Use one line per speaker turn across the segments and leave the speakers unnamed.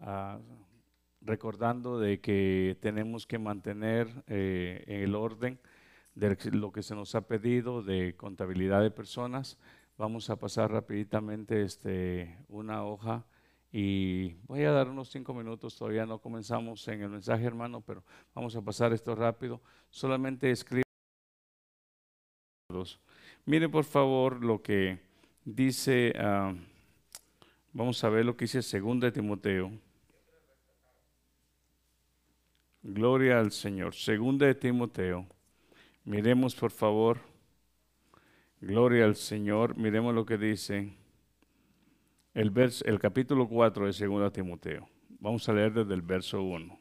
ah, recordando de que tenemos que mantener eh, el orden de lo que se nos ha pedido de contabilidad de personas. Vamos a pasar rapiditamente este, una hoja y voy a dar unos cinco minutos, todavía no comenzamos en el mensaje hermano, pero vamos a pasar esto rápido. Solamente escribe. Mire por favor lo que dice, ah, vamos a ver lo que dice 2 de Timoteo. Gloria al Señor. Segunda de Timoteo. Miremos por favor. Gloria al Señor. Miremos lo que dice el, el capítulo 4 de Segunda Timoteo. Vamos a leer desde el verso 1.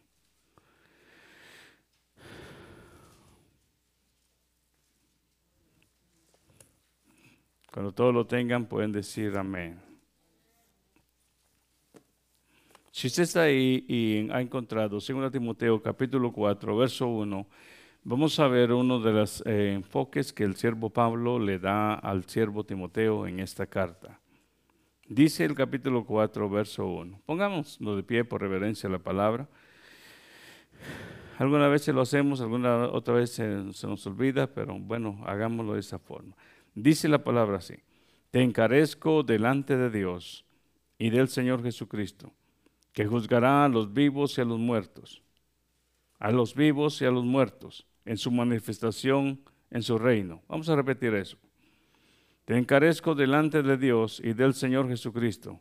Cuando todos lo tengan, pueden decir amén. Si usted está ahí y ha encontrado 2 Timoteo capítulo 4, verso 1, vamos a ver uno de los eh, enfoques que el siervo Pablo le da al siervo Timoteo en esta carta. Dice el capítulo 4, verso 1. Pongámoslo de pie por reverencia a la palabra. Alguna vez lo hacemos, alguna otra vez se, se nos olvida, pero bueno, hagámoslo de esa forma. Dice la palabra así. Te encarezco delante de Dios y del Señor Jesucristo que juzgará a los vivos y a los muertos, a los vivos y a los muertos, en su manifestación en su reino. Vamos a repetir eso. Te encarezco delante de Dios y del Señor Jesucristo,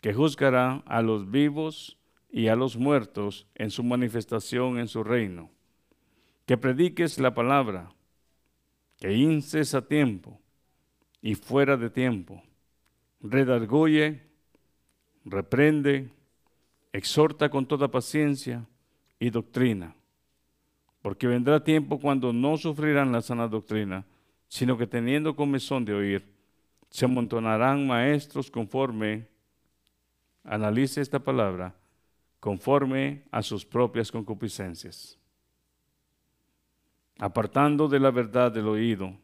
que juzgará a los vivos y a los muertos en su manifestación en su reino. Que prediques la palabra, que inces a tiempo y fuera de tiempo. Redarguye, reprende, exhorta con toda paciencia y doctrina, porque vendrá tiempo cuando no sufrirán la sana doctrina, sino que teniendo comezón de oír, se amontonarán maestros conforme, analice esta palabra, conforme a sus propias concupiscencias, apartando de la verdad del oído,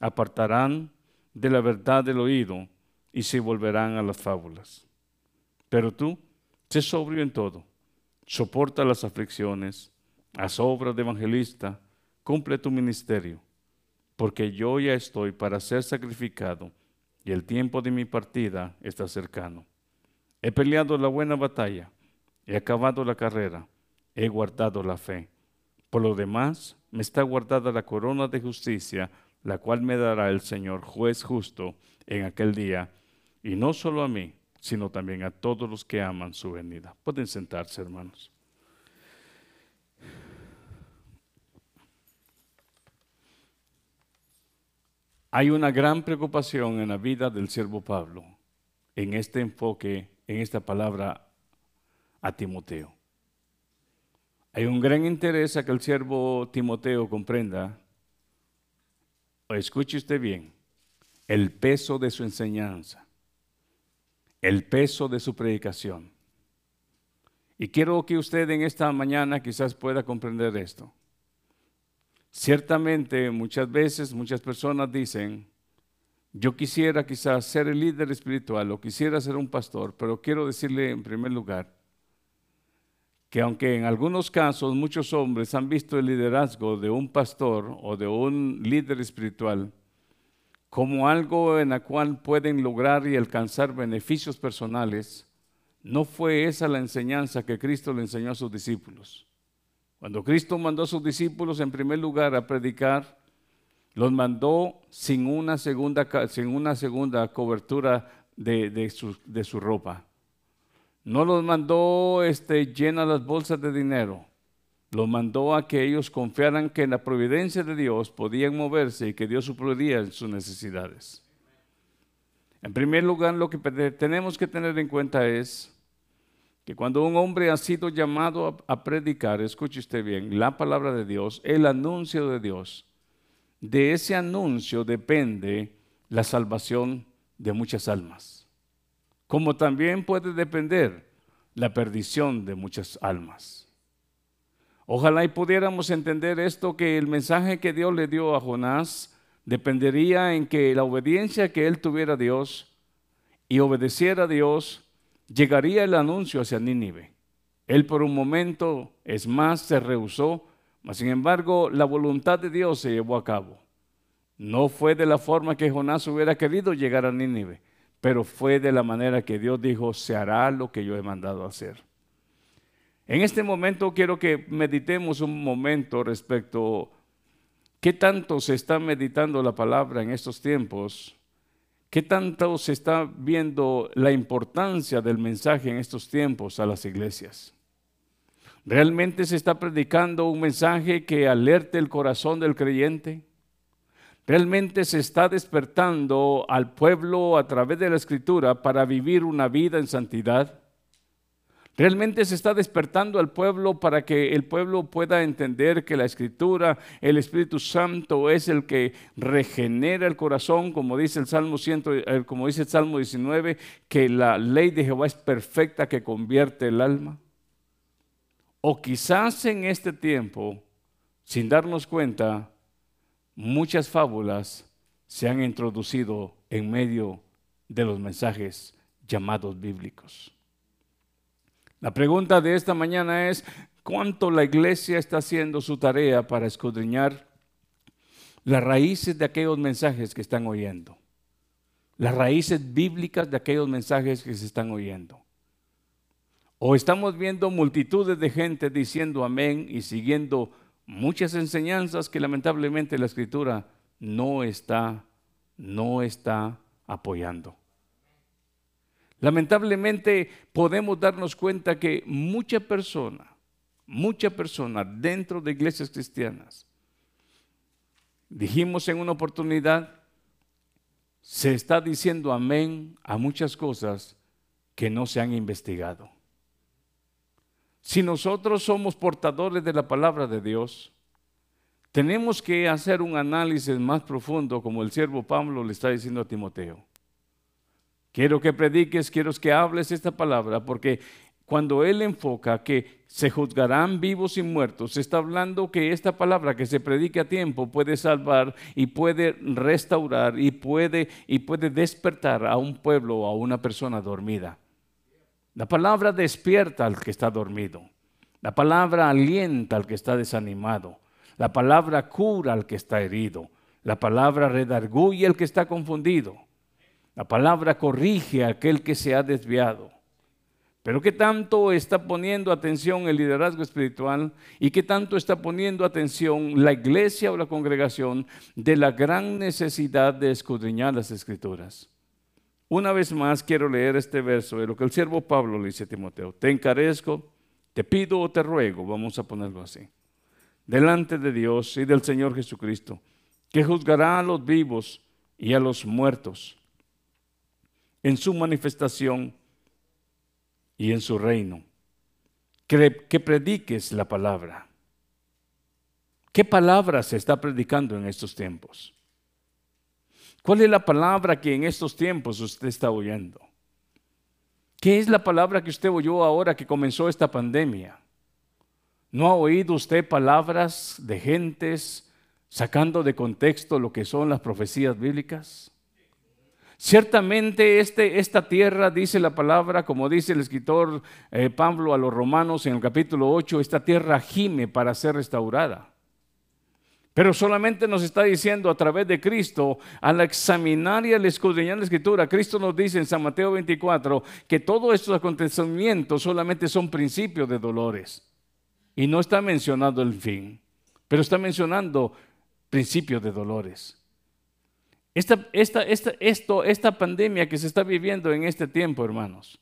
apartarán de la verdad del oído y se volverán a las fábulas. Pero tú, Sé sobrio en todo, soporta las aflicciones, haz obra de evangelista, cumple tu ministerio, porque yo ya estoy para ser sacrificado y el tiempo de mi partida está cercano. He peleado la buena batalla, he acabado la carrera, he guardado la fe. Por lo demás, me está guardada la corona de justicia, la cual me dará el Señor juez justo en aquel día, y no solo a mí, sino también a todos los que aman su venida. Pueden sentarse, hermanos. Hay una gran preocupación en la vida del siervo Pablo en este enfoque, en esta palabra a Timoteo. Hay un gran interés a que el siervo Timoteo comprenda, o escuche usted bien, el peso de su enseñanza el peso de su predicación. Y quiero que usted en esta mañana quizás pueda comprender esto. Ciertamente muchas veces muchas personas dicen, yo quisiera quizás ser el líder espiritual o quisiera ser un pastor, pero quiero decirle en primer lugar que aunque en algunos casos muchos hombres han visto el liderazgo de un pastor o de un líder espiritual, como algo en la cual pueden lograr y alcanzar beneficios personales, no fue esa la enseñanza que Cristo le enseñó a sus discípulos. Cuando Cristo mandó a sus discípulos en primer lugar a predicar, los mandó sin una segunda, sin una segunda cobertura de, su, de su ropa. No los mandó este, llena las bolsas de dinero lo mandó a que ellos confiaran que en la providencia de Dios podían moverse y que Dios supliría sus necesidades. En primer lugar, lo que tenemos que tener en cuenta es que cuando un hombre ha sido llamado a, predicar, escuche usted bien, la palabra de Dios, el anuncio de Dios, de ese anuncio depende la salvación de muchas almas, como también puede depender la perdición de muchas almas. Ojalá y pudiéramos entender esto, que el mensaje que Dios le dio a Jonás dependería en que la obediencia que él tuviera a Dios y obedeciera a Dios llegaría el anuncio hacia Nínive. Él por un momento, es más, se rehusó, mas sin embargo la voluntad de Dios se llevó a cabo. No fue de la forma que Jonás hubiera querido llegar a Nínive, pero fue de la manera que Dios dijo, se hará lo que yo he mandado hacer. En este momento quiero que meditemos un momento respecto qué tanto se está meditando la palabra en estos tiempos ¿Qué tanto se está viendo la importancia del mensaje en estos tiempos a las iglesias? ¿Realmente se está predicando un mensaje que alerte el corazón del creyente? ¿Realmente se está despertando al pueblo a través de la escritura para vivir una vida en santidad? Realmente se está despertando al pueblo para que el pueblo pueda entender que la escritura, el Espíritu Santo es el que regenera el corazón, como dice el Salmo 100, eh, el Salmo 19, que la ley de Jehová es perfecta que convierte el alma. O quizás en este tiempo, sin darnos cuenta, muchas fábulas se han introducido en medio de los mensajes llamados bíblicos. La pregunta de esta mañana es, ¿cuánto la iglesia está haciendo su tarea para escudriñar las raíces de aquellos mensajes que están oyendo? Las raíces bíblicas de aquellos mensajes que se están oyendo. O estamos viendo multitudes de gente diciendo amén y siguiendo muchas enseñanzas que lamentablemente la escritura no está, no está apoyando. Lamentablemente podemos darnos cuenta que mucha persona, mucha persona dentro de iglesias cristianas, dijimos en una oportunidad, se está diciendo amén a muchas cosas que no se han investigado. Si nosotros somos portadores de la palabra de Dios, tenemos que hacer un análisis más profundo, como el siervo Pablo le está diciendo a Timoteo. Quiero que prediques, quiero que hables esta palabra, porque cuando Él enfoca que se juzgarán vivos y muertos, está hablando que esta palabra que se predique a tiempo puede salvar y puede restaurar y puede, y puede despertar a un pueblo o a una persona dormida. La palabra despierta al que está dormido. La palabra alienta al que está desanimado. La palabra cura al que está herido. La palabra redarguye al que está confundido. La palabra corrige a aquel que se ha desviado. Pero ¿qué tanto está poniendo atención el liderazgo espiritual y qué tanto está poniendo atención la iglesia o la congregación de la gran necesidad de escudriñar las escrituras? Una vez más quiero leer este verso de lo que el siervo Pablo le dice a Timoteo. Te encarezco, te pido o te ruego, vamos a ponerlo así, delante de Dios y del Señor Jesucristo, que juzgará a los vivos y a los muertos en su manifestación y en su reino. Que, que, prediques la palabra. ¿Qué palabra se está predicando en estos tiempos? ¿Cuál es la palabra que en estos tiempos usted está oyendo? ¿Qué es la palabra que usted oyó ahora que comenzó esta pandemia? ¿No ha oído usted palabras de gentes sacando de contexto lo que son las profecías bíblicas? Ciertamente este, esta tierra, dice la palabra, como dice el escritor eh, Pablo a los romanos en el capítulo 8, esta tierra gime para ser restaurada. Pero solamente nos está diciendo a través de Cristo, al examinar y al escudriñar la escritura, Cristo nos dice en San Mateo 24 que todos estos acontecimientos solamente son principios de dolores. Y no está mencionando el fin, pero está mencionando principios de dolores. Esta, esta, esta, esto, esta pandemia que se está viviendo en este tiempo, hermanos,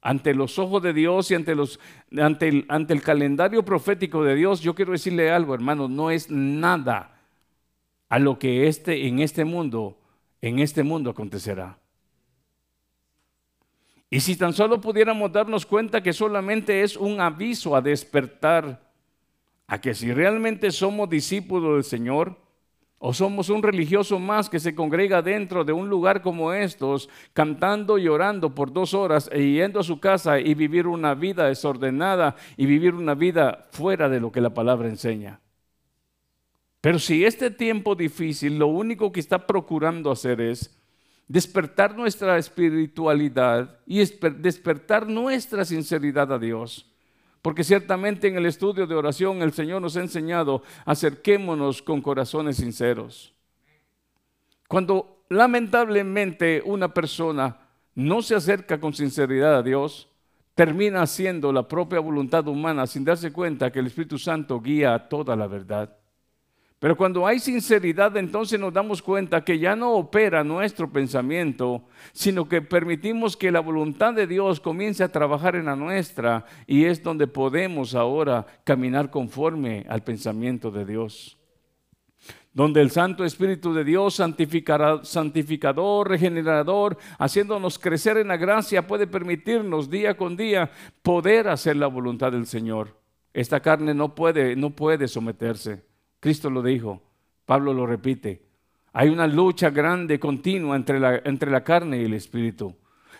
ante los ojos de Dios y ante, los, ante, el, ante el calendario profético de Dios, yo quiero decirle algo, hermanos, no es nada a lo que este, en este mundo, en este mundo acontecerá. Y si tan solo pudiéramos darnos cuenta que solamente es un aviso a despertar, a que si realmente somos discípulos del Señor, ¿O somos un religioso más que se congrega dentro de un lugar como estos, cantando y orando por dos horas e yendo a su casa y vivir una vida desordenada y vivir una vida fuera de lo que la palabra enseña? Pero si este tiempo difícil lo único que está procurando hacer es despertar nuestra espiritualidad y despertar nuestra sinceridad a Dios. Porque ciertamente en el estudio de oración el Señor nos ha enseñado, acerquémonos con corazones sinceros. Cuando lamentablemente una persona no se acerca con sinceridad a Dios, termina haciendo la propia voluntad humana sin darse cuenta que el Espíritu Santo guía toda la verdad. Pero cuando hay sinceridad, entonces nos damos cuenta que ya no opera nuestro pensamiento, sino que permitimos que la voluntad de Dios comience a trabajar en la nuestra y es donde podemos ahora caminar conforme al pensamiento de Dios. Donde el Santo Espíritu de Dios, santificador, regenerador, haciéndonos crecer en la gracia, puede permitirnos día con día poder hacer la voluntad del Señor. Esta carne no puede, no puede someterse. Cristo lo dijo, Pablo lo repite. Hay una lucha grande, continua entre la, entre la carne y el espíritu.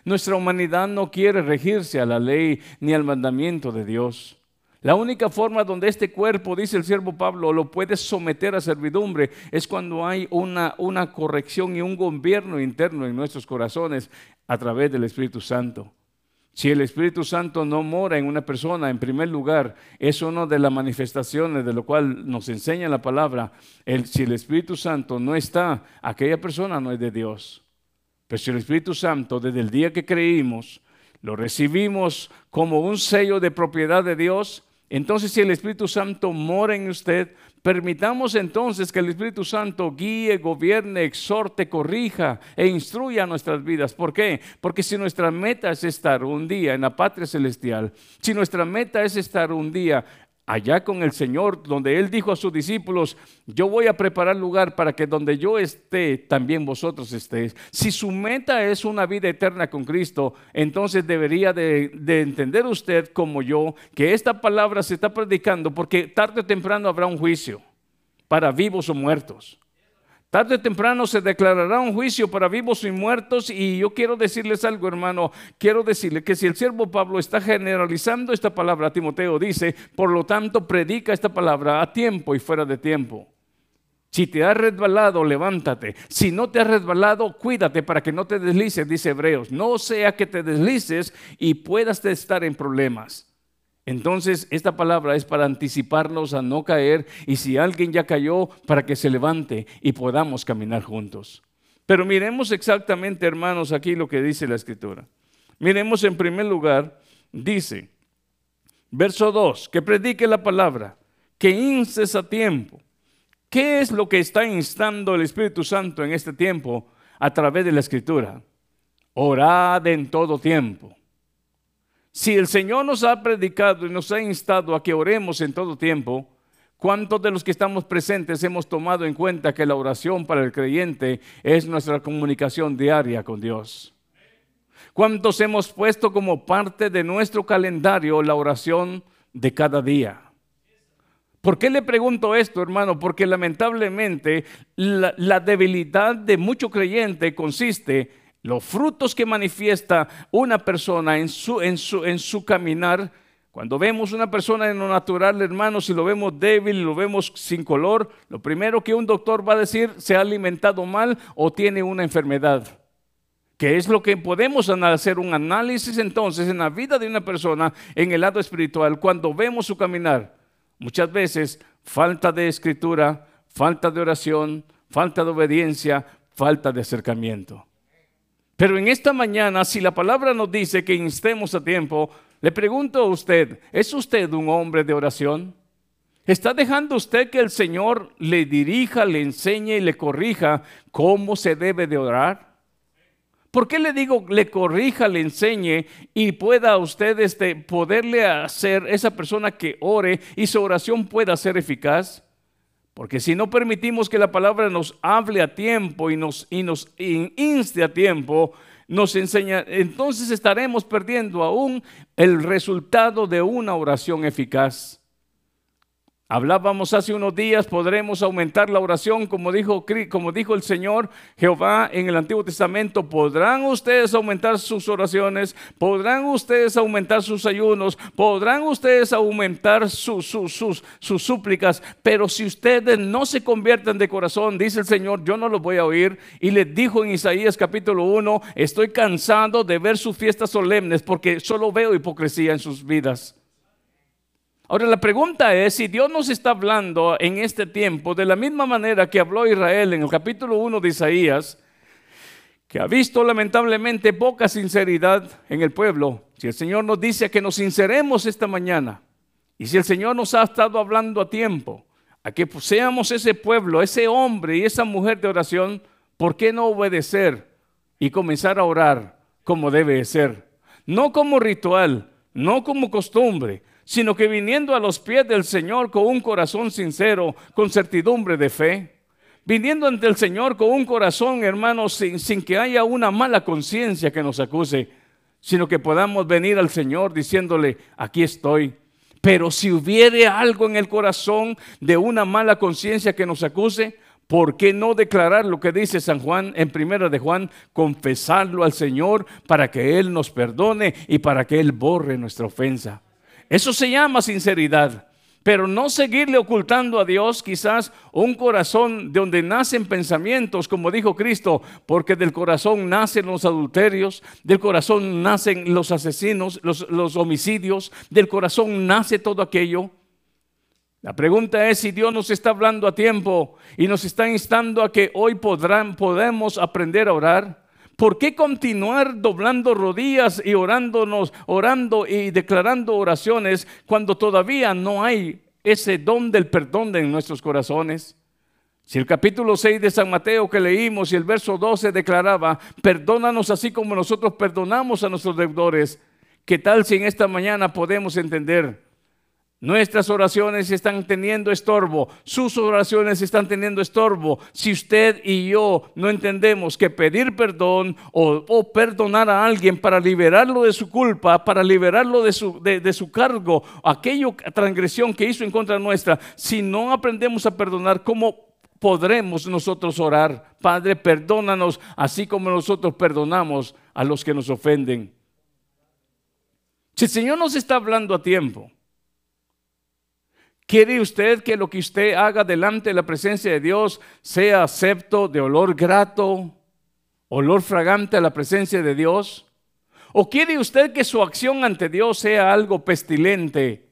Nuestra humanidad no quiere regirse a la ley ni al mandamiento de Dios. La única forma donde este cuerpo, dice el siervo Pablo, lo puede someter a servidumbre es cuando hay una, una corrección y un gobierno interno en nuestros corazones a través del Espíritu Santo. Si el Espíritu Santo no mora en una persona, en primer lugar, es una de las manifestaciones de lo cual nos enseña la palabra. si el Espíritu Santo no está, aquella persona no es de Dios. Pero si el Espíritu Santo, desde el día que creímos, lo recibimos como un sello de propiedad de Dios, entonces si el Espíritu Santo mora en usted, Permitamos entonces que el Espíritu Santo guíe, gobierne, exhorte, corrija e instruya nuestras vidas. ¿Por qué? Porque si nuestra meta es estar un día en la patria celestial, si nuestra meta es estar un día allá con el Señor, donde Él dijo a sus discípulos, yo voy a preparar lugar para que donde yo esté, también vosotros estéis. Si su meta es una vida eterna con Cristo, entonces debería de, de, entender usted como yo que esta palabra se está predicando porque tarde o temprano habrá un juicio para vivos o muertos. Tarde o temprano se declarará un juicio para vivos y muertos y yo quiero decirles algo, hermano. Quiero decirle que si el siervo Pablo está generalizando esta palabra, Timoteo dice, por lo tanto, predica esta palabra a tiempo y fuera de tiempo. Si te has resbalado, levántate. Si no te has resbalado, cuídate para que no te deslices, dice Hebreos. No sea que te deslices y puedas estar en problemas. Entonces, esta palabra es para anticiparnos a no caer y si alguien ya cayó, para que se levante y podamos caminar juntos. Pero miremos exactamente, hermanos, aquí lo que dice la escritura. Miremos en primer lugar, dice, verso 2, que predique la palabra, que instes a tiempo. ¿Qué es lo que está instando el Espíritu Santo en este tiempo a través de la escritura? Orad en todo tiempo si el Señor nos ha predicado y nos ha instado a que oremos en todo tiempo, ¿cuántos de los que estamos presentes hemos tomado en cuenta que la oración para el creyente es nuestra comunicación diaria con Dios? ¿Cuántos hemos puesto como parte de nuestro calendario la oración de cada día? ¿Por qué le pregunto esto, hermano? Porque lamentablemente la, debilidad de mucho creyente consiste los frutos que manifiesta una persona en su, caminar. Cuando vemos una persona en lo natural, hermanos, si lo vemos débil, lo vemos sin color, lo primero que un doctor va a decir, se ha alimentado mal o tiene una enfermedad. Que es lo que podemos hacer un análisis entonces en la vida de una persona en el lado espiritual cuando vemos su caminar. Muchas veces falta de escritura, falta de oración, falta de obediencia, falta de acercamiento. Pero en esta mañana, si la palabra nos dice que instemos a tiempo, le pregunto a usted, ¿es usted un hombre de oración? ¿Está dejando usted que el Señor le dirija, le enseñe y le corrija cómo se debe de orar? ¿Por qué le digo le corrija, le enseñe y pueda usted este, poderle hacer esa persona que ore y su oración pueda ser eficaz? Porque si no permitimos que la palabra nos hable a tiempo y nos, y nos inste a tiempo, nos enseña, entonces estaremos perdiendo aún el resultado de una oración eficaz. Hablábamos hace unos días, podremos aumentar la oración, como dijo, como dijo el Señor Jehová en el Antiguo Testamento. Podrán ustedes aumentar sus oraciones, podrán ustedes aumentar sus ayunos, podrán ustedes aumentar sus, sus, súplicas, pero si ustedes no se convierten de corazón, dice el Señor, yo no los voy a oír. Y les dijo en Isaías capítulo 1, estoy cansado de ver sus fiestas solemnes porque solo veo hipocresía en sus vidas. Ahora la pregunta es si Dios nos está hablando en este tiempo de la misma manera que habló Israel en el capítulo 1 de Isaías, que ha visto lamentablemente poca sinceridad en el pueblo. Si el Señor nos dice que nos sinceremos esta mañana y si el Señor nos ha estado hablando a tiempo, a que seamos ese pueblo, ese hombre y esa mujer de oración, ¿por qué no obedecer y comenzar a orar como debe ser? No como ritual, no como costumbre, sino que viniendo a los pies del Señor con un corazón sincero, con certidumbre de fe, viniendo ante el Señor con un corazón, hermanos, sin, que haya una mala conciencia que nos acuse, sino que podamos venir al Señor diciéndole, aquí estoy. Pero si hubiere algo en el corazón de una mala conciencia que nos acuse, ¿por qué no declarar lo que dice San Juan en primera de Juan? Confesarlo al Señor para que Él nos perdone y para que Él borre nuestra ofensa. Eso se llama sinceridad. Pero no seguirle ocultando a Dios quizás un corazón de donde nacen pensamientos, como dijo Cristo, porque del corazón nacen los adulterios, del corazón nacen los asesinos, los, homicidios, del corazón nace todo aquello. La pregunta es si Dios nos está hablando a tiempo y nos está instando a que hoy podrán, podemos aprender a orar. ¿Por qué continuar doblando rodillas y orándonos, orando y declarando oraciones cuando todavía no hay ese don del perdón en nuestros corazones? Si el capítulo 6 de San Mateo que leímos y el verso 12 declaraba, perdónanos así como nosotros perdonamos a nuestros deudores, ¿qué tal si en esta mañana podemos entender Nuestras oraciones están teniendo estorbo, sus oraciones están teniendo estorbo. Si usted y yo no entendemos que pedir perdón o, perdonar a alguien para liberarlo de su culpa, para liberarlo de su, de su cargo, aquella transgresión que hizo en contra nuestra, si no aprendemos a perdonar, ¿cómo podremos nosotros orar? Padre, perdónanos así como nosotros perdonamos a los que nos ofenden. Si el Señor nos está hablando a tiempo, ¿Quiere usted que lo que usted haga delante de la presencia de Dios sea acepto de olor grato, olor fragante a la presencia de Dios? ¿O quiere usted que su acción ante Dios sea algo pestilente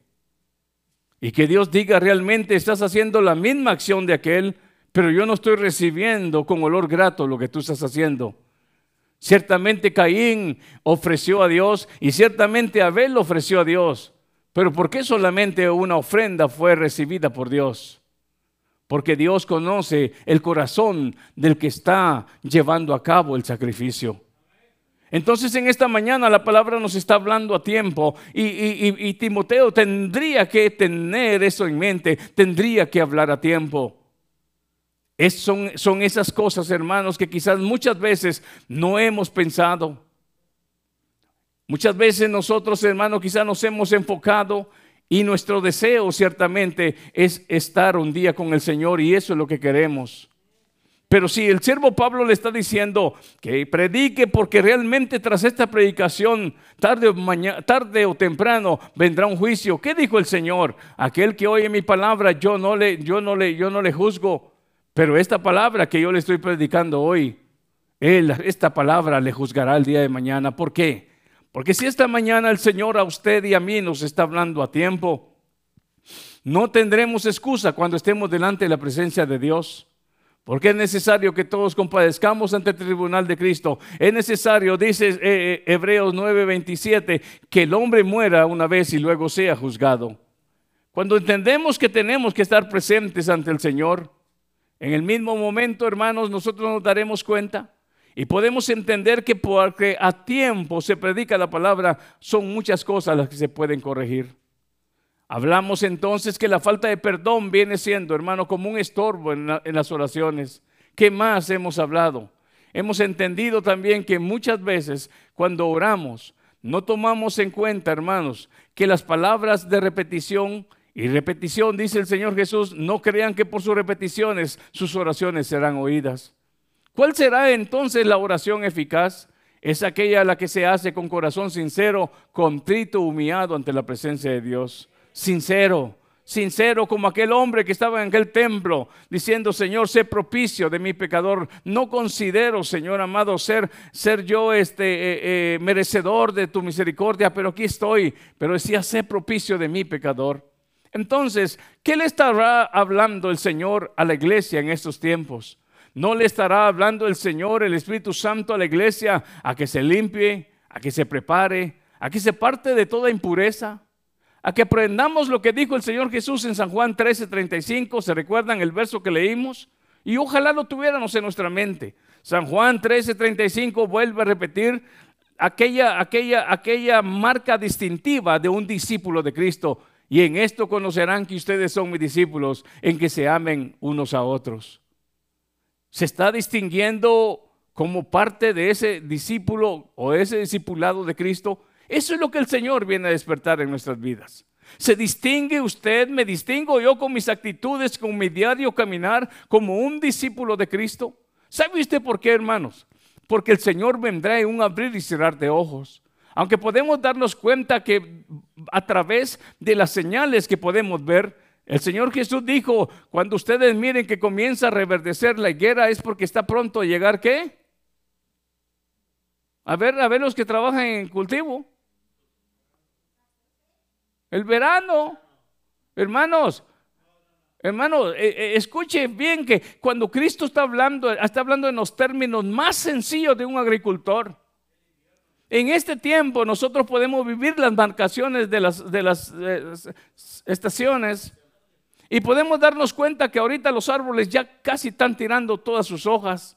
y que Dios diga realmente estás haciendo la misma acción de aquel, pero yo no estoy recibiendo con olor grato lo que tú estás haciendo? Ciertamente Caín ofreció a Dios y ciertamente Abel ofreció a Dios. Pero ¿por qué solamente una ofrenda fue recibida por Dios? Porque Dios conoce el corazón del que está llevando a cabo el sacrificio. Entonces en esta mañana la palabra nos está hablando a tiempo y, Timoteo tendría que tener eso en mente, tendría que hablar a tiempo. son, son esas cosas, hermanos, que quizás muchas veces no hemos pensado. Muchas veces nosotros, hermanos, quizás nos hemos enfocado y nuestro deseo ciertamente es estar un día con el Señor y eso es lo que queremos. Pero si el siervo Pablo le está diciendo que predique porque realmente tras esta predicación, tarde o, temprano, vendrá un juicio. ¿Qué dijo el Señor? Aquel que oye mi palabra, yo no le, yo no le, yo no le juzgo. Pero esta palabra que yo le estoy predicando hoy, él, esta palabra le juzgará el día de mañana. ¿Por qué? Porque si esta mañana el Señor a usted y a mí nos está hablando a tiempo, no tendremos excusa cuando estemos delante de la presencia de Dios. Porque es necesario que todos compadezcamos ante el tribunal de Cristo. Es necesario, dice eh, eh, Hebreos 9:27, que el hombre muera una vez y luego sea juzgado. Cuando entendemos que tenemos que estar presentes ante el Señor, en el mismo momento, hermanos, nosotros nos daremos cuenta y podemos entender que porque a tiempo se predica la palabra, son muchas cosas las que se pueden corregir. Hablamos entonces que la falta de perdón viene siendo, hermano, como un estorbo en, las oraciones. ¿Qué más hemos hablado? Hemos entendido también que muchas veces cuando oramos no tomamos en cuenta, hermanos, que las palabras de repetición y repetición, dice el Señor Jesús, no crean que por sus repeticiones sus oraciones serán oídas. ¿Cuál será entonces la oración eficaz? Es aquella la que se hace con corazón sincero, contrito, humillado ante la presencia de Dios. Sincero, sincero como aquel hombre que estaba en aquel templo diciendo, Señor, sé propicio de mi pecador. No considero, Señor amado, ser, ser yo este, eh, eh, merecedor de tu misericordia, pero aquí estoy. Pero decía, sé propicio de mi pecador. Entonces, ¿qué le estará hablando el Señor a la iglesia en estos tiempos? ¿No le estará hablando el Señor, el Espíritu Santo a la iglesia a que se limpie, a que se prepare, a que se parte de toda impureza? A que aprendamos lo que dijo el Señor Jesús en San Juan 13:35, ¿se recuerdan el verso que leímos? Y ojalá lo tuviéramos en nuestra mente. San Juan 13:35 vuelve a repetir aquella, aquella, aquella marca distintiva de un discípulo de Cristo y en esto conocerán que ustedes son mis discípulos, en que se amen unos a otros. Se está distinguiendo como parte de ese discípulo o ese discipulado de Cristo. Eso es lo que el Señor viene a despertar en nuestras vidas. ¿Se distingue usted, me distingo yo con mis actitudes, con mi diario caminar como un discípulo de Cristo? ¿Sabe usted por qué, hermanos? Porque el Señor vendrá en un abrir y cerrar de ojos. Aunque podemos darnos cuenta que a través de las señales que podemos ver, el Señor Jesús dijo, cuando ustedes miren que comienza a reverdecer la higuera es porque está pronto a llegar qué? A ver, a ver los que trabajan en cultivo. El verano. Hermanos, hermanos, eh, eh, escuche bien que cuando Cristo está hablando, está hablando en los términos más sencillos de un agricultor. En este tiempo nosotros podemos vivir las marcaciones de las, de las eh, estaciones y podemos darnos cuenta que ahorita los árboles ya casi están tirando todas sus hojas.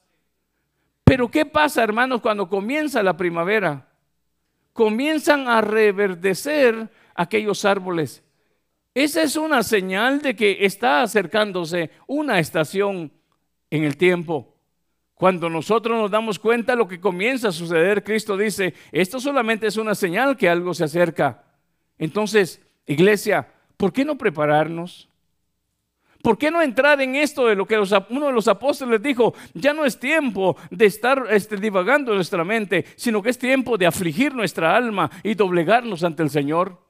Pero ¿qué pasa, hermanos, cuando comienza la primavera? Comienzan a reverdecer aquellos árboles. Esa es una señal de que está acercándose una estación en el tiempo. Cuando nosotros nos damos cuenta de lo que comienza a suceder, Cristo dice, esto solamente es una señal que algo se acerca. Entonces, iglesia, ¿por qué no prepararnos? ¿Por qué no entrar en esto de lo que uno de los apóstoles dijo? Ya no es tiempo de estar este, divagando nuestra mente, sino que es tiempo de afligir nuestra alma y doblegarnos ante el Señor.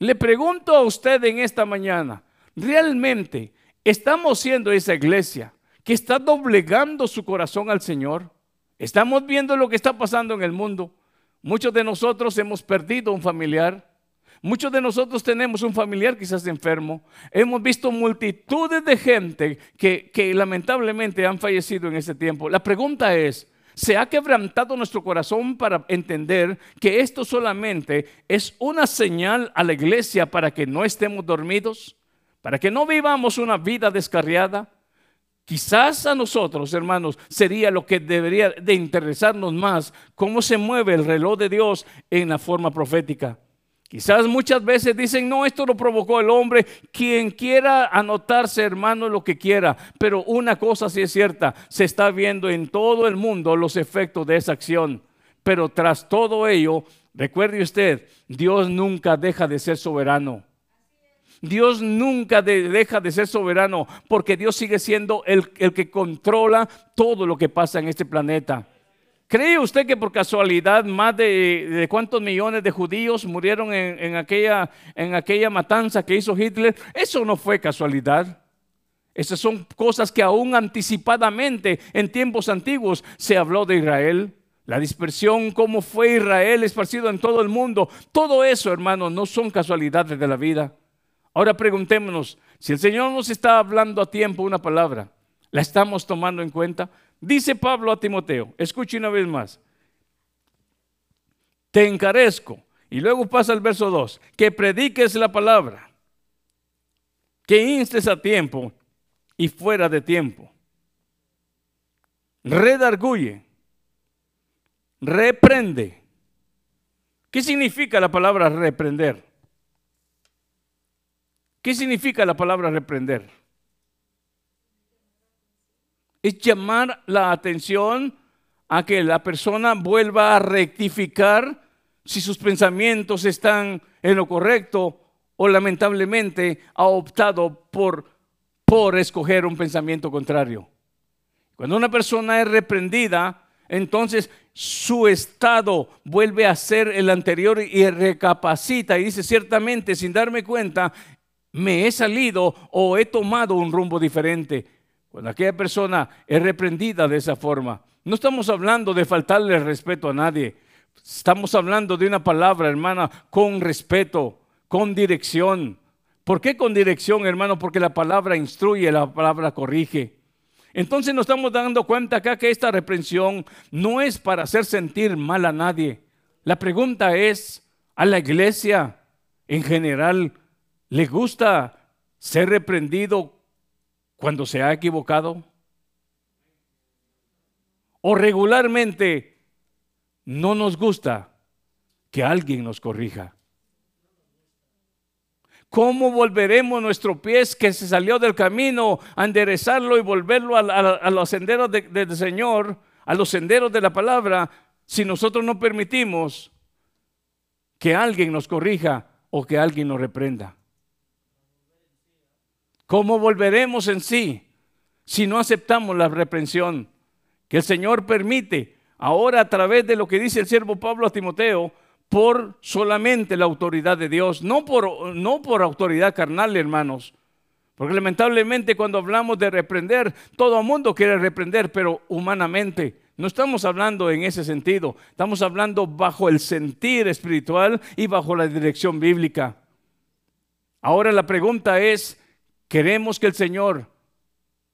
Le pregunto a usted en esta mañana, ¿realmente estamos siendo esa iglesia que está doblegando su corazón al Señor. Estamos viendo lo que está pasando en el mundo. Muchos de nosotros hemos perdido un familiar. Muchos de nosotros tenemos un familiar quizás enfermo. Hemos visto multitudes de gente que, que lamentablemente han fallecido en ese tiempo. La pregunta es, ¿se ha quebrantado nuestro corazón para entender que esto solamente es una señal a la iglesia para que no estemos dormidos? Para que no vivamos una vida descarriada? Quizás a nosotros, hermanos, sería lo que debería de interesarnos más, cómo se mueve el reloj de Dios en la forma profética. Quizás muchas veces dicen, no, esto lo provocó el hombre. Quien quiera anotarse, hermano, lo que quiera. Pero una cosa sí es cierta, se está viendo en todo el mundo los efectos de esa acción. Pero tras todo ello, recuerde usted, Dios nunca deja de ser soberano. Dios nunca deja de ser soberano porque Dios sigue siendo el, que controla todo lo que pasa en este planeta. ¿Cree usted que por casualidad más de, cuántos millones de judíos murieron en, aquella, en aquella matanza que hizo Hitler? Eso no fue casualidad. Esas son cosas que aún anticipadamente en tiempos antiguos se habló de Israel. La dispersión, cómo fue Israel esparcido en todo el mundo. Todo eso, hermanos, no son casualidades de la vida. Ahora preguntémonos, si el Señor nos está hablando a tiempo una palabra, ¿la estamos tomando en cuenta? Dice Pablo a Timoteo, escuche una vez más, te encarezco, y luego pasa el verso 2, que prediques la palabra, que instes a tiempo y fuera de tiempo. Redarguye, reprende. ¿Qué significa la palabra reprender? ¿Qué significa la palabra reprender? Es llamar la atención a que la persona vuelva a rectificar si sus pensamientos están en lo correcto o lamentablemente ha optado por, por escoger un pensamiento contrario. Cuando una persona es reprendida, entonces su estado vuelve a ser el anterior y recapacita y dice ciertamente sin darme cuenta, me he salido o he tomado un rumbo diferente. Cuando aquella persona es reprendida de esa forma, no estamos hablando de faltarle respeto a nadie. Estamos hablando de una palabra, hermana, con respeto, con dirección. ¿Por qué con dirección, hermano? Porque la palabra instruye, la palabra corrige. Entonces nos estamos dando cuenta acá que esta reprensión no es para hacer sentir mal a nadie. La pregunta es, ¿a la iglesia en general le gusta ser reprendido cuando se ha equivocado? ¿O regularmente no nos gusta que alguien nos corrija? ¿Cómo volveremos nuestro pie que se salió del camino a enderezarlo y volverlo a, los senderos del Señor, a los senderos de la palabra, si nosotros no permitimos que alguien nos corrija o que alguien nos reprenda? ¿Cómo volveremos en sí si no aceptamos la reprensión que el Señor permite ahora a través de lo que dice el siervo Pablo a Timoteo? por solamente la autoridad de Dios, no por, no por autoridad carnal, hermanos. Porque lamentablemente cuando hablamos de reprender, todo el mundo quiere reprender, pero humanamente. No estamos hablando en ese sentido, estamos hablando bajo el sentir espiritual y bajo la dirección bíblica. Ahora la pregunta es, ¿queremos que el Señor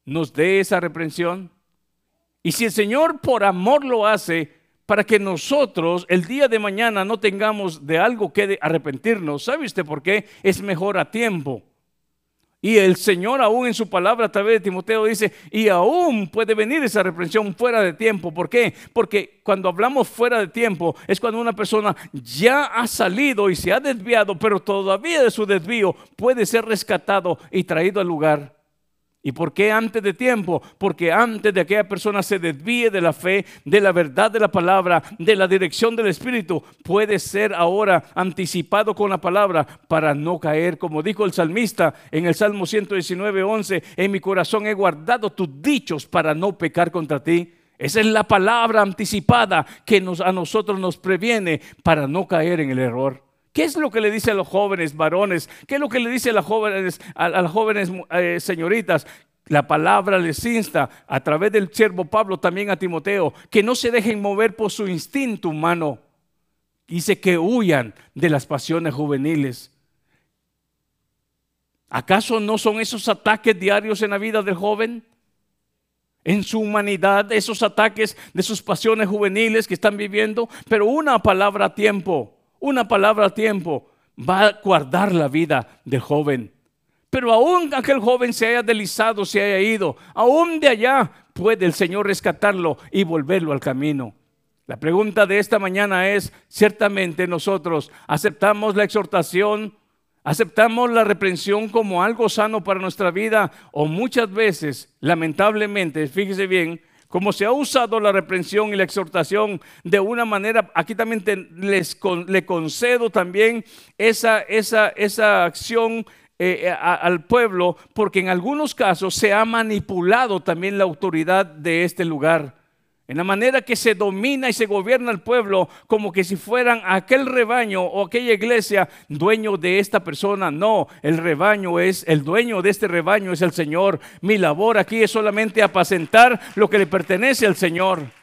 nos dé esa reprensión? Y si el Señor por amor lo hace, para que nosotros el día de mañana no tengamos de algo que arrepentirnos. ¿Sabe usted por qué? Es mejor a tiempo. Y el Señor aún en su palabra a través de Timoteo dice, y aún puede venir esa reprensión fuera de tiempo. ¿Por qué? Porque cuando hablamos fuera de tiempo es cuando una persona ya ha salido y se ha desviado, pero todavía de su desvío puede ser rescatado y traído al lugar ¿Y por qué antes de tiempo? Porque antes de que aquella persona se desvíe de la fe, de la verdad de la palabra, de la dirección del Espíritu, puede ser ahora anticipado con la palabra para no caer. Como dijo el salmista en el Salmo 119, 11, en mi corazón he guardado tus dichos para no pecar contra ti. Esa es la palabra anticipada que nos, a nosotros nos previene para no caer en el error. ¿Qué es lo que le dice a los jóvenes varones? ¿Qué es lo que le dice a las jóvenes, a, las jóvenes eh, señoritas? La palabra les insta a través del siervo Pablo también a Timoteo que no se dejen mover por su instinto humano. Dice que huyan de las pasiones juveniles. ¿Acaso no son esos ataques diarios en la vida del joven? En su humanidad, esos ataques de sus pasiones juveniles que están viviendo, pero una palabra a tiempo una palabra a tiempo va a guardar la vida del joven. Pero aún aquel joven se haya deslizado, se haya ido, aún de allá puede el Señor rescatarlo y volverlo al camino. La pregunta de esta mañana es, ciertamente nosotros aceptamos la exhortación, aceptamos la reprensión como algo sano para nuestra vida o muchas veces, lamentablemente, fíjese bien, como se ha usado la reprensión y la exhortación de una manera, aquí también les le concedo también esa, esa, esa acción eh, eh, al pueblo, porque en algunos casos se ha manipulado también la autoridad de este lugar en la manera que se domina y se gobierna el pueblo como que si fueran aquel rebaño o aquella iglesia dueño de esta persona. No, el rebaño es, el dueño de este rebaño es el Señor. Mi labor aquí es solamente apacentar lo que le pertenece al Señor.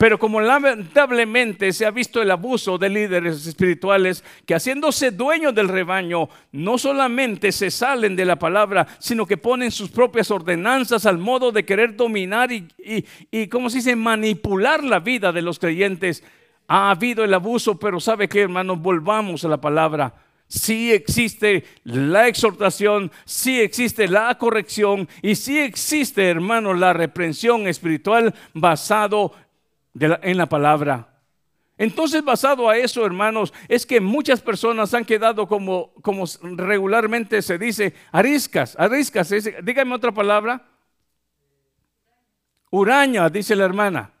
Pero como lamentablemente se ha visto el abuso de líderes espirituales que haciéndose dueños del rebaño, no solamente se salen de la palabra, sino que ponen sus propias ordenanzas al modo de querer dominar y, y, y como se dice, manipular la vida de los creyentes. Ha habido el abuso, pero ¿sabe qué, hermanos? Volvamos a la palabra. Sí existe la exhortación, sí existe la corrección y sí existe, hermanos, la reprensión espiritual basado en la palabra. Entonces, basado a eso, hermanos, es que muchas personas han quedado como, como regularmente se dice, ariscas, ariscas, dígame otra palabra. Uraña, dice la hermana.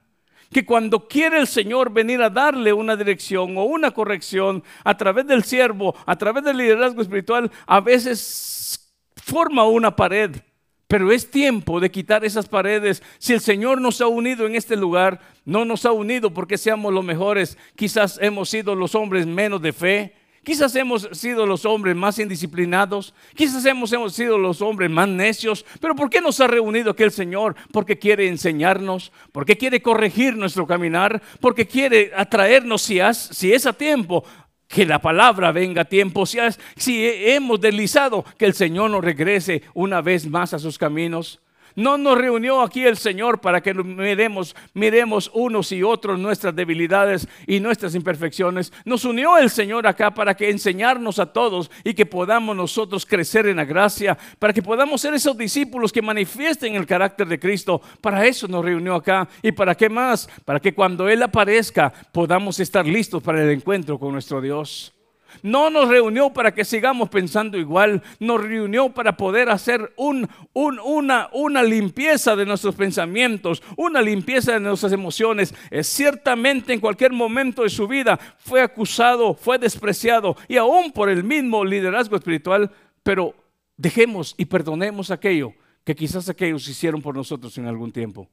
que cuando quiere el Señor venir a darle una dirección o una corrección a través del siervo, a través del liderazgo espiritual, a veces forma una pared. Pero es tiempo de quitar esas paredes. Si el Señor nos ha unido en este lugar, no nos ha unido porque seamos los mejores. Quizás hemos sido los hombres menos de fe. Quizás hemos sido los hombres más indisciplinados, quizás hemos, hemos, sido los hombres más necios, pero ¿por qué nos ha reunido aquí el Señor? Porque quiere enseñarnos, porque quiere corregir nuestro caminar, porque quiere atraernos si es a tiempo, que la palabra venga a tiempo, si, hemos deslizado, que el Señor nos regrese una vez más a sus caminos. No nos reunió aquí el Señor para que miremos, miremos unos y otros nuestras debilidades y nuestras imperfecciones. Nos unió el Señor acá para que enseñarnos a todos y que podamos nosotros crecer en la gracia, para que podamos ser esos discípulos que manifiesten el carácter de Cristo. Para eso nos reunió acá. ¿Y para qué más? Para que cuando Él aparezca podamos estar listos para el encuentro con nuestro Dios. No nos reunió para que sigamos pensando igual, nos reunió para poder hacer un, una, limpieza de nuestros pensamientos, una limpieza de nuestras emociones. Es ciertamente en cualquier momento de su vida fue acusado, fue despreciado y aún por el mismo liderazgo espiritual, pero dejemos y perdonemos aquello que quizás aquellos hicieron por nosotros en algún tiempo.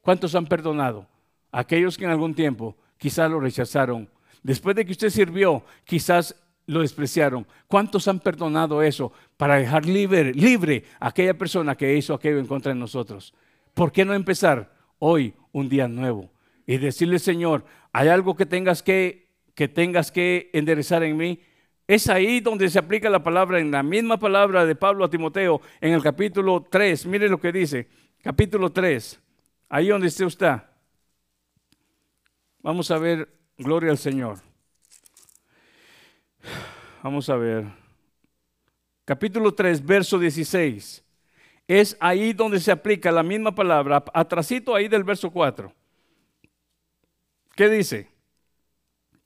¿Cuántos han perdonado? Aquellos que en algún tiempo quizás lo rechazaron Después de que usted sirvió, quizás lo despreciaron. ¿Cuántos han perdonado eso para dejar libre, libre a aquella persona que hizo aquello en contra de nosotros? ¿Por qué no empezar hoy un día nuevo y decirle, Señor, hay algo que tengas que, que tengas que enderezar en mí? Es ahí donde se aplica la palabra, en la misma palabra de Pablo a Timoteo, en el capítulo 3. Mire lo que dice, capítulo 3, ahí donde usted está. Vamos a ver Gloria al Señor. Vamos a ver. Capítulo 3, verso 16. Es ahí donde se aplica la misma palabra, atrasito ahí del verso 4. ¿Qué dice?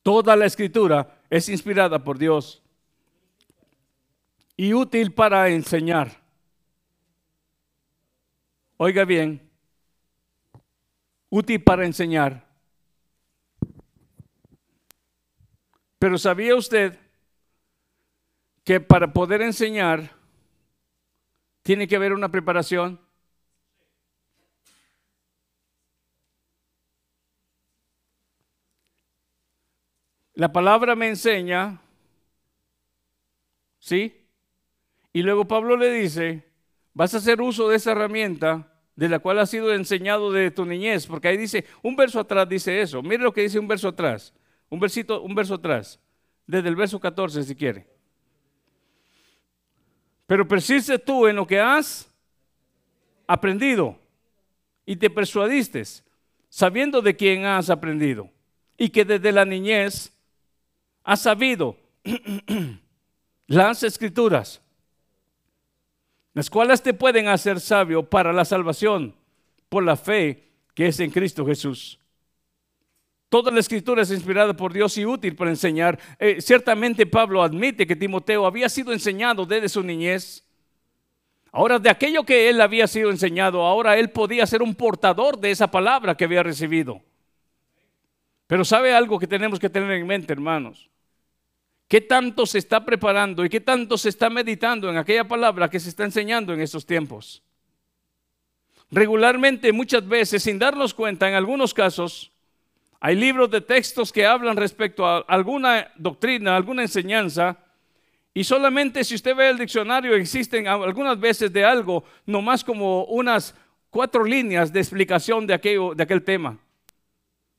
Toda la escritura es inspirada por Dios y útil para enseñar. Oiga bien, útil para enseñar Pero ¿sabía usted que para poder enseñar tiene que haber una preparación? La palabra me enseña, ¿sí? Y luego Pablo le dice, vas a hacer uso de esa herramienta de la cual has sido enseñado de tu niñez, porque ahí dice, un verso atrás dice eso, mire lo que dice un verso atrás. Un versito, un verso atrás, desde el verso 14 si quiere. Pero persiste tú en lo que has aprendido y te persuadiste, sabiendo de quién has aprendido y que desde la niñez has sabido las escrituras, las cuales te pueden hacer sabio para la salvación por la fe que es en Cristo Jesús. Toda la escritura es inspirada por Dios y útil para enseñar. Eh, ciertamente Pablo admite que Timoteo había sido enseñado desde su niñez. Ahora, de aquello que él había sido enseñado, ahora él podía ser un portador de esa palabra que había recibido. Pero sabe algo que tenemos que tener en mente, hermanos. ¿Qué tanto se está preparando y qué tanto se está meditando en aquella palabra que se está enseñando en estos tiempos? Regularmente, muchas veces, sin darnos cuenta, en algunos casos, hay libros de textos que hablan respecto a alguna doctrina, alguna enseñanza, y solamente si usted ve el diccionario existen algunas veces de algo, nomás como unas cuatro líneas de explicación de, aquello, de aquel tema.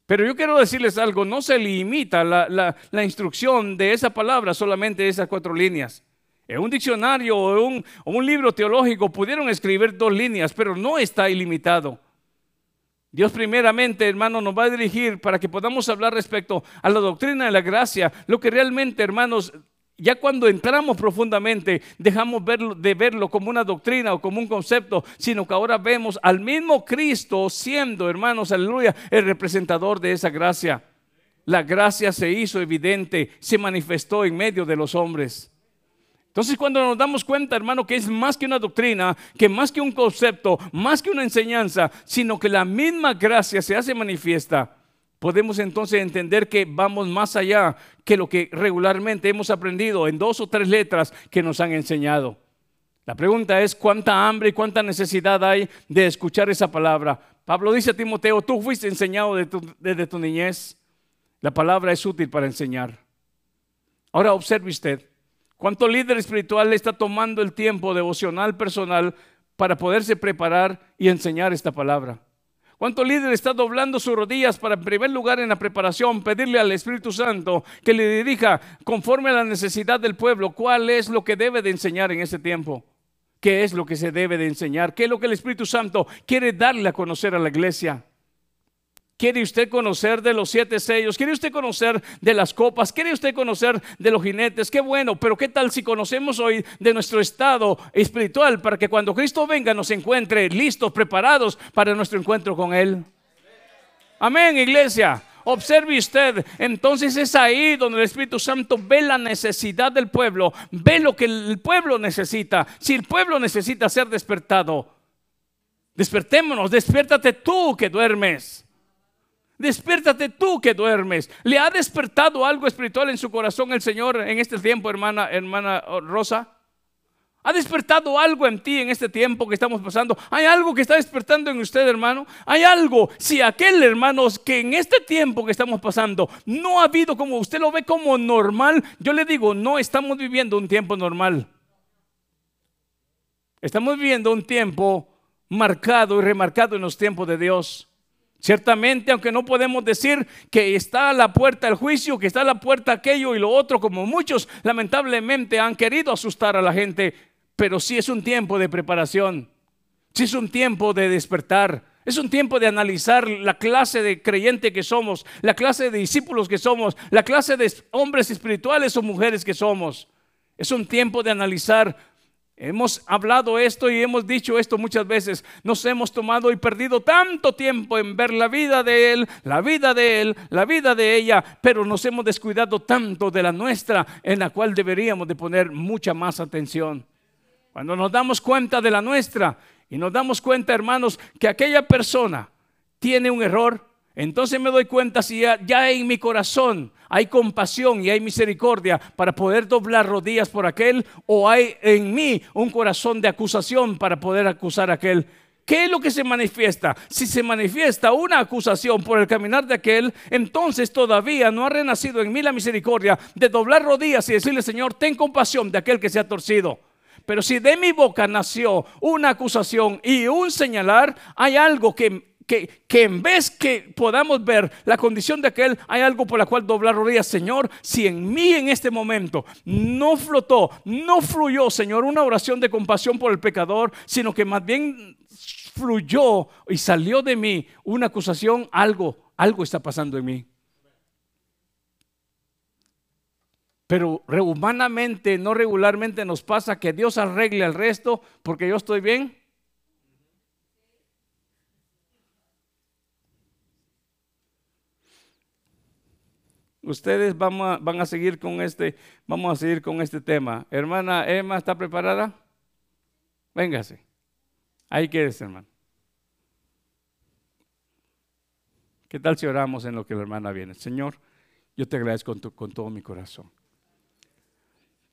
Pero yo quiero decirles algo, no se limita la, instrucción de esa palabra solamente a esas cuatro líneas. En un diccionario o un, o un libro teológico pudieron escribir dos líneas, pero no está ilimitado. Dios primeramente, hermano, nos va a dirigir para que podamos hablar respecto a la doctrina de la gracia, lo que realmente, hermanos, ya cuando entramos profundamente, dejamos de verlo como una doctrina o como un concepto, sino que ahora vemos al mismo Cristo siendo, hermanos, aleluya, el representador de esa gracia. La gracia se hizo evidente, se manifestó en medio de los hombres. Entonces cuando nos damos cuenta, hermano, que es más que una doctrina, que más que un concepto, más que una enseñanza, sino que la misma gracia se hace manifiesta, podemos entonces entender que vamos más allá que lo que regularmente hemos aprendido en dos o tres letras que nos han enseñado. La pregunta es cuánta hambre y cuánta necesidad hay de escuchar esa palabra. Pablo dice a Timoteo, tú fuiste enseñado desde tu niñez. La palabra es útil para enseñar. Ahora observe usted. ¿Cuánto líder espiritual está tomando el tiempo devocional personal para poderse preparar y enseñar esta palabra? ¿Cuánto líder está doblando sus rodillas para, en primer lugar, en la preparación, pedirle al Espíritu Santo que le dirija conforme a la necesidad del pueblo cuál es lo que debe de enseñar en ese tiempo? ¿Qué es lo que se debe de enseñar? ¿Qué es lo que el Espíritu Santo quiere darle a conocer a la iglesia? ¿Quiere usted conocer de los siete sellos? ¿Quiere usted conocer de las copas? ¿Quiere usted conocer de los jinetes? Qué bueno, pero ¿qué tal si conocemos hoy de nuestro estado espiritual para que cuando Cristo venga nos encuentre listos, preparados para nuestro encuentro con Él? Amén, iglesia. Observe usted, entonces es ahí donde el Espíritu Santo ve la necesidad del pueblo, ve lo que el pueblo necesita. Si el pueblo necesita ser despertado, despertémonos, despiértate tú que duermes. Despiértate tú que duermes. ¿Le ha despertado algo espiritual en su corazón el Señor en este tiempo, hermana, hermana Rosa? ¿Ha despertado algo en ti en este tiempo que estamos pasando? ¿Hay algo que está despertando en usted, hermano? ¿Hay algo? Si aquel, hermano, que en este tiempo que estamos pasando no ha habido como usted lo ve como normal, yo le digo, no estamos viviendo un tiempo normal. Estamos viviendo un tiempo marcado y remarcado en los tiempos de Dios. Ciertamente, aunque no podemos decir que está a la puerta el juicio, que está a la puerta aquello y lo otro, como muchos lamentablemente han querido asustar a la gente, pero sí es un tiempo de preparación, sí es un tiempo de despertar, es un tiempo de analizar la clase de creyente que somos, la clase de discípulos que somos, la clase de hombres espirituales o mujeres que somos. Es un tiempo de analizar Hemos hablado esto y hemos dicho esto muchas veces. Nos hemos tomado y perdido tanto tiempo en ver la vida de Él, la vida de Él, la vida de ella, pero nos hemos descuidado tanto de la nuestra en la cual deberíamos de poner mucha más atención. Cuando nos damos cuenta de la nuestra y nos damos cuenta, hermanos, que aquella persona tiene un error, entonces me doy cuenta si ya, en mi corazón hay compasión y hay misericordia para poder doblar rodillas por aquel o hay en mí un corazón de acusación para poder acusar a aquel. ¿Qué es lo que se manifiesta? Si se manifiesta una acusación por el caminar de aquel, entonces todavía no ha renacido en mí la misericordia de doblar rodillas y decirle, Señor, ten compasión de aquel que se ha torcido. Pero si de mi boca nació una acusación y un señalar, hay algo que que, en vez que podamos ver la condición de aquel, hay algo por la cual doblar rodillas. Señor, si en mí en este momento no flotó, no fluyó, Señor, una oración de compasión por el pecador, sino que más bien fluyó y salió de mí una acusación, algo, algo está pasando en mí. Pero humanamente, no regularmente nos pasa que Dios arregle al resto porque yo estoy bien. Ustedes van a, van a seguir con este, vamos a seguir con este tema. Hermana Emma, ¿está preparada? Véngase. Ahí quieres, hermano. ¿Qué tal si oramos en lo que la hermana viene? Señor, yo te agradezco con, con todo mi corazón.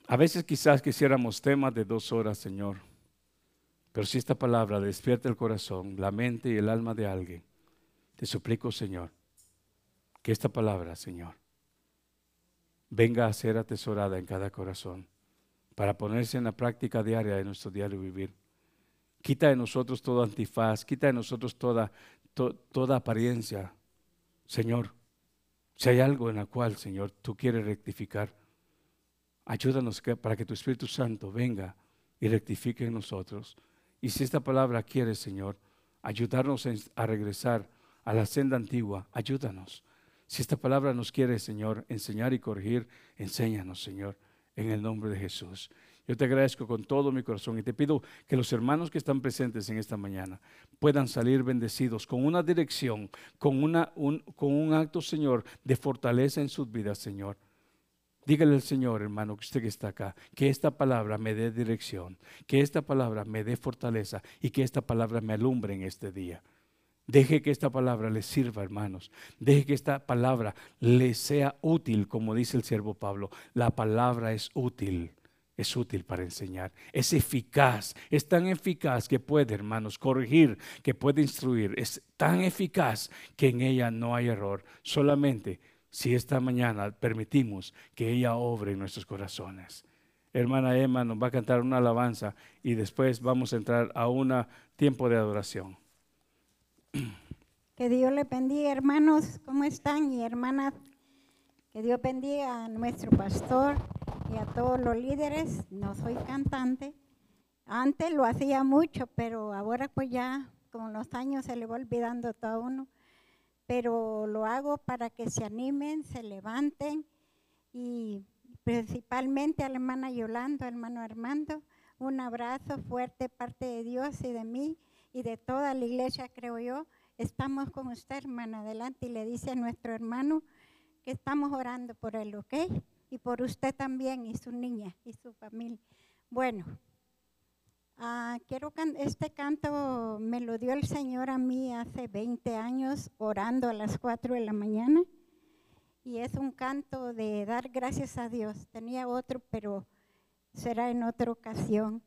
A veces quizás quisiéramos temas de dos horas, Señor. Pero si esta palabra despierta el corazón, la mente y el alma de alguien, te suplico, Señor, que esta palabra, Señor, venga a ser atesorada en cada corazón para ponerse en la práctica diaria de nuestro diario vivir. Quita de nosotros todo antifaz, quita de nosotros toda, apariencia. Señor, si hay algo en la cual, Señor, tú quieres rectificar, ayúdanos para que tu Espíritu Santo venga y rectifique en nosotros. Y si esta palabra quiere, Señor, ayudarnos a regresar a la senda antigua, ayúdanos. Si esta palabra nos quiere, Señor, enseñar y corregir, enséñanos, Señor, en el nombre de Jesús. Yo te agradezco con todo mi corazón y te pido que los hermanos que están presentes en esta mañana puedan salir bendecidos con una dirección, con, una, un, con un acto, Señor, de fortaleza en sus vidas, Señor Dígale al Señor, hermano, que usted que está acá, que esta palabra me dé dirección, que esta palabra me dé fortaleza y que esta palabra me alumbre en este día. Deje que esta palabra le sirva, hermanos. Deje que esta palabra le sea útil, como dice el siervo Pablo. La palabra es útil, es útil para enseñar. Es eficaz, es tan eficaz que puede, hermanos, corregir, que puede instruir. Es tan eficaz que en ella no hay error. Solamente si esta mañana permitimos que ella obre en nuestros corazones. Hermana Emma nos va a cantar una alabanza y después vamos a entrar a un tiempo de adoración.
Que Dios le bendiga, hermanos, ¿cómo están? Y hermanas, que Dios bendiga a nuestro pastor y a todos los líderes. No soy cantante. Antes lo hacía mucho, pero ahora pues ya con los años se le va olvidando todo a uno. Pero lo hago para que se animen, se levanten y principalmente a la hermana Yolanda, hermano Armando, un abrazo fuerte parte de Dios y de mí y de toda la iglesia, creo yo. Estamos con usted, hermana, adelante y le dice a nuestro hermano que estamos orando por él, ¿ok? Y por usted también y su niña y su familia. Bueno, uh, quiero este canto me lo dio el Señor a mí hace 20 años orando a las 4 de la mañana y es un canto de dar gracias a Dios. Tenía otro, pero será en otra ocasión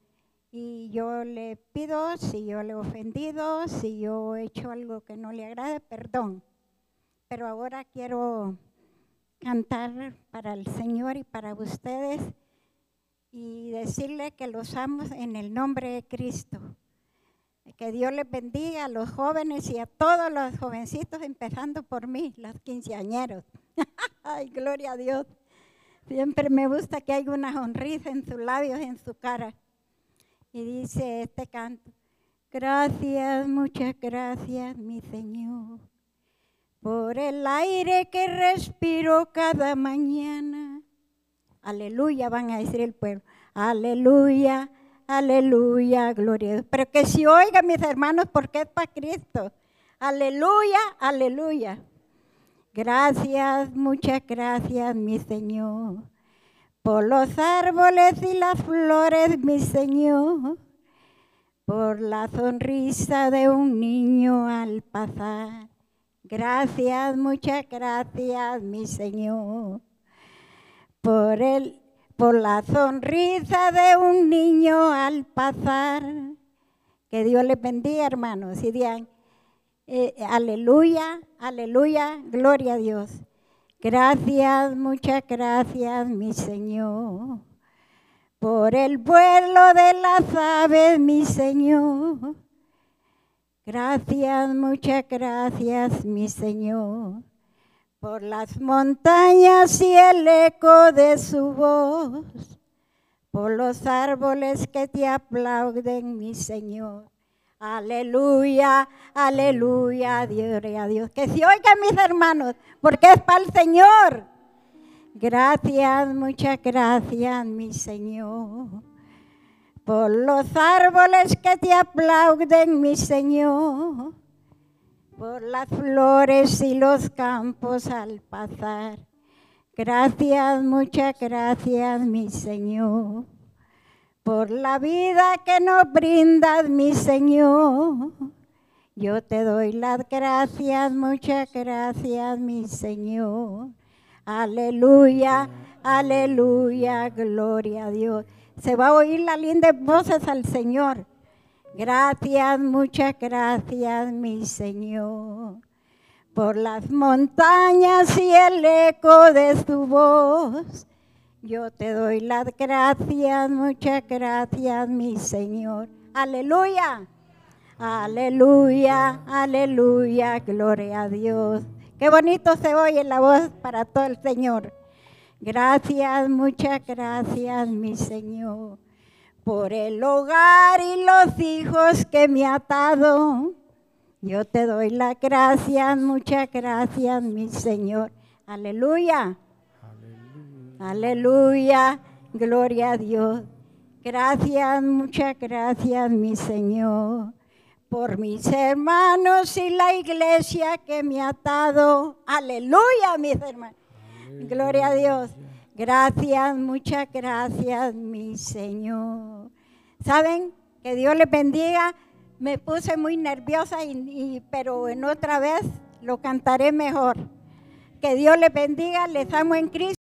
y yo le pido, si yo le he ofendido, si yo he hecho algo que no le agrade, perdón. Pero ahora quiero cantar para el Señor y para ustedes y decirle que los amo en el nombre de Cristo. Que Dios les bendiga a los jóvenes y a todos los jovencitos, empezando por mí, los quinceañeros. Ay, gloria a Dios. Siempre me gusta que haya una sonrisa en sus labios, en su cara. Y dice este canto, gracias, muchas gracias, mi Señor, por el aire que respiro cada mañana. Aleluya, van a decir el pueblo. Aleluya, aleluya, gloria a Dios. Pero que si oigan mis hermanos, porque es para Cristo. Aleluya, aleluya. Gracias, muchas gracias, mi Señor por los árboles y las flores, mi Señor, por la sonrisa de un niño al pasar. Gracias, muchas gracias, mi Señor, por el, por la sonrisa de un niño al pasar. Que Dios les bendiga, hermanos, y digan, eh, aleluya, aleluya, gloria a Dios. Gracias, muchas gracias, mi Señor, por el vuelo de las aves, mi Señor. Gracias, muchas gracias, mi Señor, por las montañas y el eco de su voz, por los árboles que te aplauden, mi Señor. Aleluya, aleluya, Dios a Dios. Que se oigan mis hermanos, porque es para el Señor. Gracias, muchas gracias, mi Señor. Por los árboles que te aplauden, mi Señor. Por las flores y los campos al pasar. Gracias, muchas gracias, mi Señor por la vida que nos brindas, mi Señor. Yo te doy las gracias, muchas gracias, mi Señor. Aleluya, aleluya, gloria a Dios. Se va a oír las lindas voces al Señor. Gracias, muchas gracias, mi Señor. Por las montañas y el eco de su voz yo te doy las gracias, muchas gracias, mi Señor. Aleluya. Aleluya, aleluya, gloria a Dios. Qué bonito se oye la voz para todo el Señor. Gracias, muchas gracias, mi Señor, por el hogar y los hijos que me ha dado. Yo te doy las gracias, muchas gracias, mi Señor. Aleluya. Aleluya, gloria a Dios. Gracias, muchas gracias, mi Señor, por mis hermanos y la iglesia que me ha dado. Aleluya, mis hermanos. Gloria a Dios. Gracias, muchas gracias, mi Señor. ¿Saben? Que Dios les bendiga. Me puse muy nerviosa, y, pero en otra vez lo cantaré mejor. Que Dios les bendiga, les amo en Cristo.